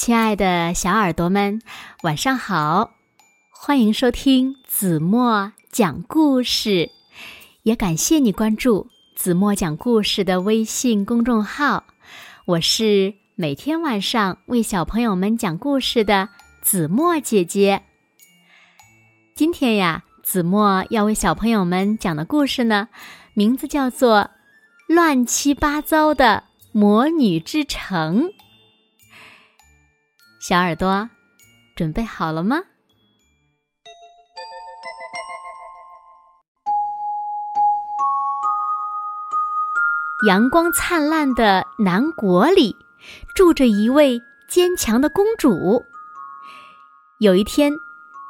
亲爱的小耳朵们，晚上好！欢迎收听子墨讲故事，也感谢你关注子墨讲故事的微信公众号。我是每天晚上为小朋友们讲故事的子墨姐姐。今天呀，子墨要为小朋友们讲的故事呢，名字叫做《乱七八糟的魔女之城》。小耳朵，准备好了吗？阳光灿烂的南国里，住着一位坚强的公主。有一天，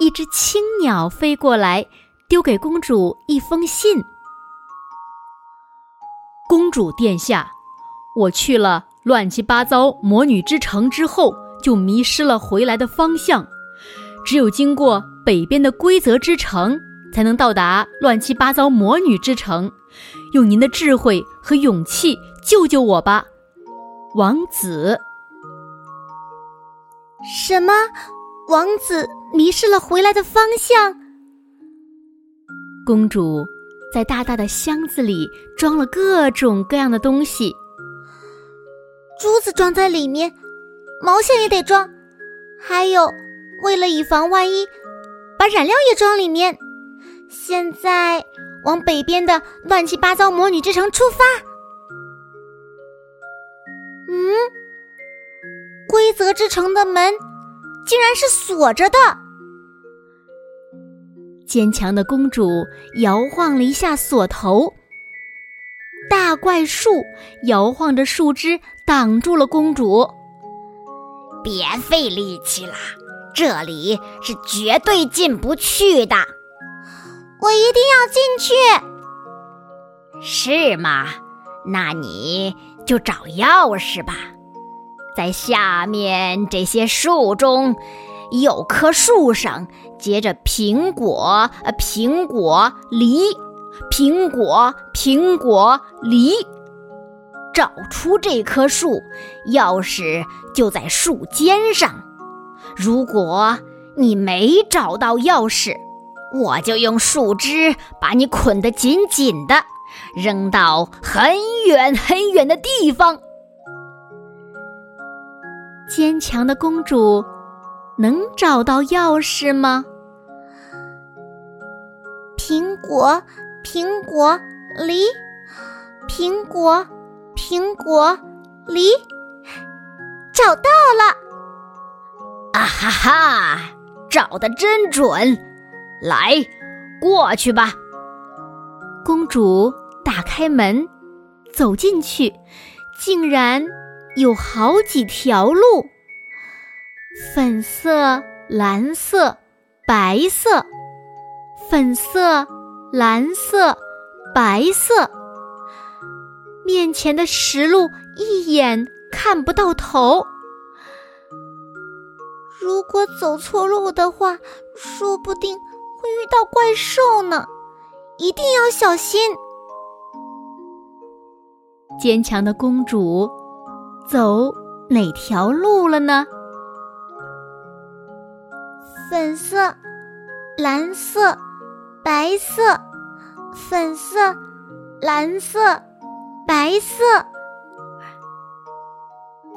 一只青鸟飞过来，丢给公主一封信：“公主殿下，我去了乱七八糟魔女之城之后。”就迷失了回来的方向，只有经过北边的规则之城，才能到达乱七八糟魔女之城。用您的智慧和勇气救救我吧，王子。什么？王子迷失了回来的方向？公主在大大的箱子里装了各种各样的东西，珠子装在里面。毛线也得装，还有，为了以防万一，把染料也装里面。现在往北边的乱七八糟魔女之城出发。嗯，规则之城的门竟然是锁着的。坚强的公主摇晃了一下锁头，大怪树摇晃着树枝挡住了公主。别费力气了，这里是绝对进不去的。我一定要进去。是吗？那你就找钥匙吧。在下面这些树中，有棵树上结着苹果、苹果、梨、苹果、苹果、梨。找出这棵树，钥匙就在树尖上。如果你没找到钥匙，我就用树枝把你捆得紧紧的，扔到很远很远的地方。坚强的公主能找到钥匙吗？苹果，苹果，梨，苹果。苹果，梨，找到了！啊哈哈，找的真准！来，过去吧。公主打开门，走进去，竟然有好几条路：粉色、蓝色、白色，粉色、蓝色、白色。面前的石路一眼看不到头，如果走错路的话，说不定会遇到怪兽呢，一定要小心。坚强的公主，走哪条路了呢？粉色、蓝色、白色，粉色、蓝色。白色，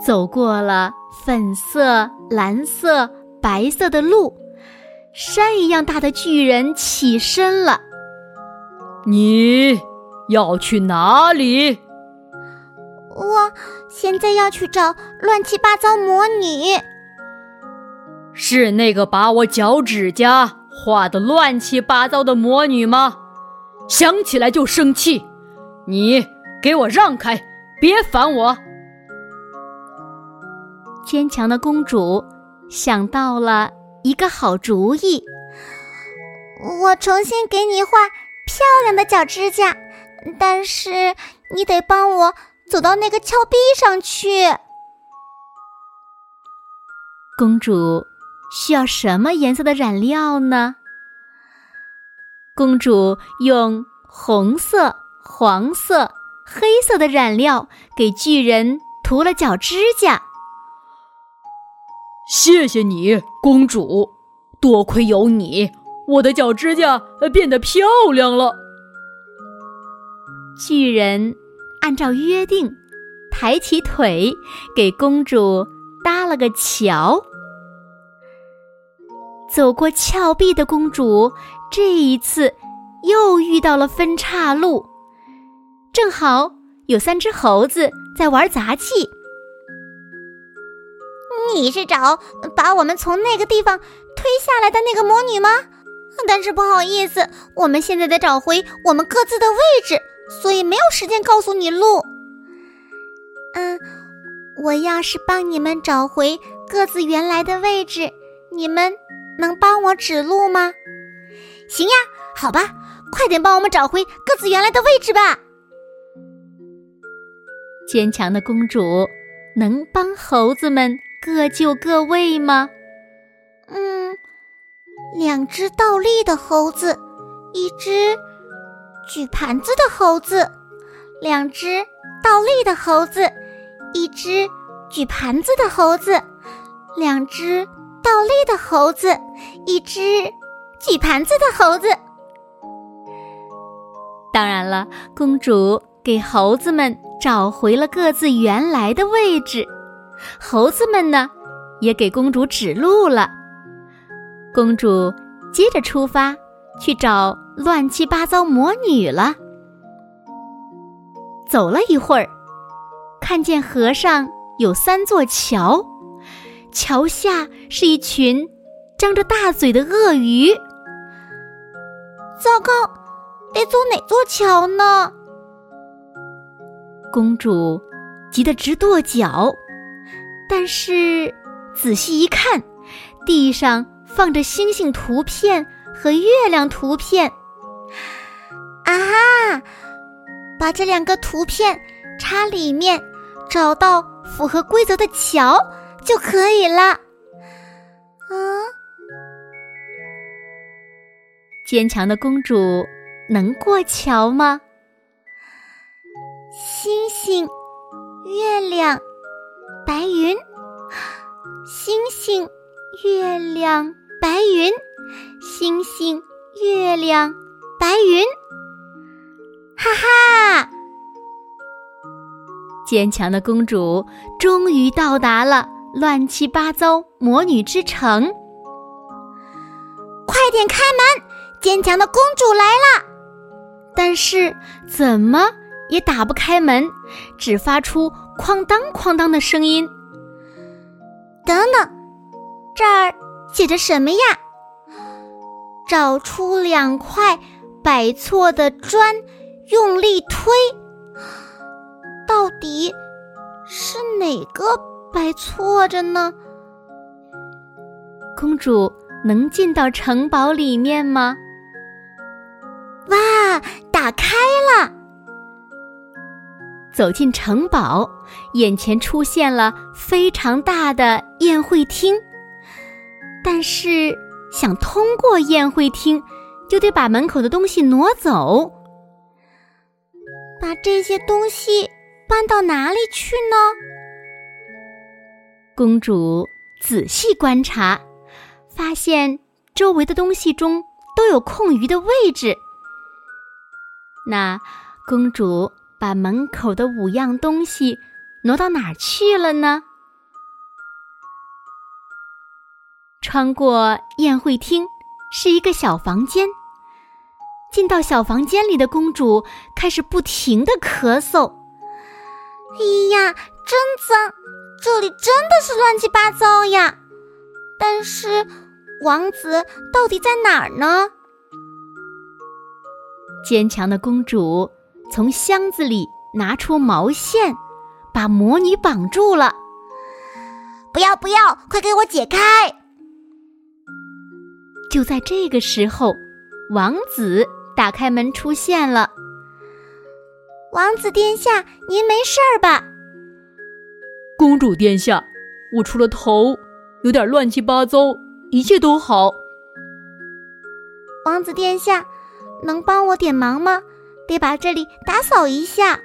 走过了粉色、蓝色、白色的路，山一样大的巨人起身了。你要去哪里？我现在要去找乱七八糟魔女。是那个把我脚趾甲画的乱七八糟的魔女吗？想起来就生气。你。给我让开！别烦我。坚强的公主想到了一个好主意，我重新给你画漂亮的脚指甲，但是你得帮我走到那个峭壁上去。公主需要什么颜色的染料呢？公主用红色、黄色。黑色的染料给巨人涂了脚指甲。谢谢你，公主，多亏有你，我的脚指甲变得漂亮了。巨人按照约定，抬起腿给公主搭了个桥。走过峭壁的公主，这一次又遇到了分岔路，正好有三只猴子在玩杂技。你是找把我们从那个地方推下来的那个魔女吗？但是不好意思，我们现在得找回我们各自的位置，所以没有时间告诉你路。嗯，我要是帮你们找回各自原来的位置，你们能帮我指路吗？行呀，好吧，快点帮我们找回各自原来的位置吧。坚强的公主能帮猴子们。各就各位吗？嗯，两只倒立的猴子，一只举盘子的猴子，两只倒立的猴子，一只举盘子的猴子，两只倒立的猴子，一只举盘子的猴子。当然了，公主给猴子们找回了各自原来的位置。猴子们呢，也给公主指路了。公主接着出发去找乱七八糟魔女了。走了一会儿，看见河上有三座桥，桥下是一群张着大嘴的鳄鱼。糟糕，得走哪座桥呢？公主急得直跺脚。但是仔细一看，地上放着星星图片和月亮图片。啊哈！把这两个图片插里面，找到符合规则的桥就可以了。嗯，坚强的公主能过桥吗？星星，月亮。白云，星星，月亮，白云，星星，月亮，白云，哈哈！坚强的公主终于到达了乱七八糟魔女之城。快点开门！坚强的公主来了。但是怎么也打不开门，只发出。哐当哐当的声音。等等，这儿写着什么呀？找出两块摆错的砖，用力推。到底是哪个摆错着呢？公主能进到城堡里面吗？哇，打开了！走进城堡，眼前出现了非常大的宴会厅。但是想通过宴会厅，就得把门口的东西挪走。把这些东西搬到哪里去呢？公主仔细观察，发现周围的东西中都有空余的位置。那公主。把门口的五样东西挪到哪儿去了呢？穿过宴会厅，是一个小房间。进到小房间里的公主开始不停的咳嗽。哎呀，真脏！这里真的是乱七八糟呀！但是王子到底在哪儿呢？坚强的公主。从箱子里拿出毛线，把魔女绑住了。不要不要，快给我解开！就在这个时候，王子打开门出现了。王子殿下，您没事儿吧？公主殿下，我除了头有点乱七八糟，一切都好。王子殿下，能帮我点忙吗？得把这里打扫一下。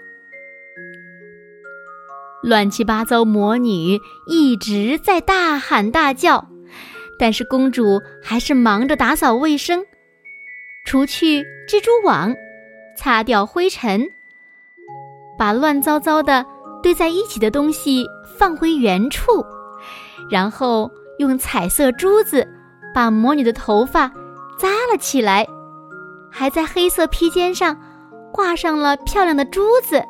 乱七八糟魔女一直在大喊大叫，但是公主还是忙着打扫卫生，除去蜘蛛网，擦掉灰尘，把乱糟糟的堆在一起的东西放回原处，然后用彩色珠子把魔女的头发扎了起来，还在黑色披肩上挂上了漂亮的珠子，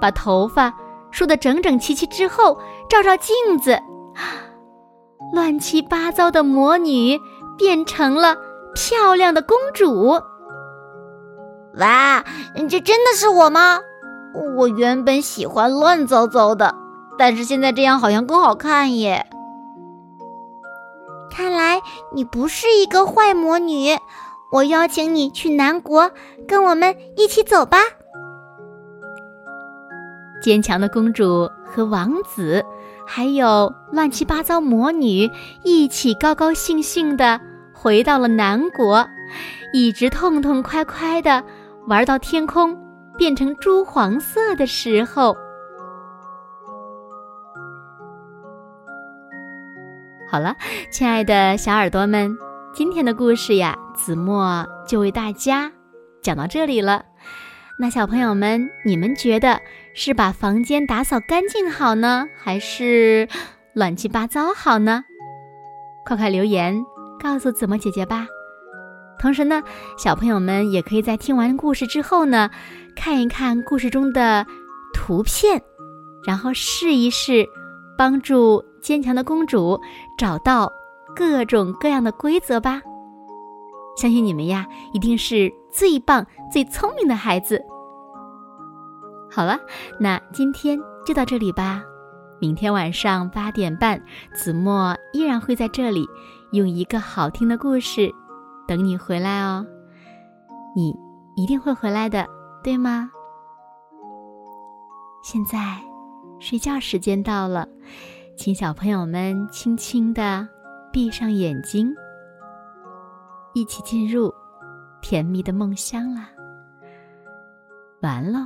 把头发。梳得整整齐齐之后，照照镜子，乱七八糟的魔女变成了漂亮的公主。哇，这真的是我吗？我原本喜欢乱糟糟的，但是现在这样好像更好看耶。看来你不是一个坏魔女，我邀请你去南国，跟我们一起走吧。坚强的公主和王子，还有乱七八糟魔女，一起高高兴兴的回到了南国，一直痛痛快快的玩到天空变成朱黄色的时候。好了，亲爱的小耳朵们，今天的故事呀，子墨就为大家讲到这里了。那小朋友们，你们觉得？是把房间打扫干净好呢，还是乱七八糟好呢？快快留言告诉子墨姐姐吧。同时呢，小朋友们也可以在听完故事之后呢，看一看故事中的图片，然后试一试，帮助坚强的公主找到各种各样的规则吧。相信你们呀，一定是最棒、最聪明的孩子。好了，那今天就到这里吧。明天晚上八点半，子墨依然会在这里，用一个好听的故事等你回来哦。你一定会回来的，对吗？现在睡觉时间到了，请小朋友们轻轻的闭上眼睛，一起进入甜蜜的梦乡啦。完喽。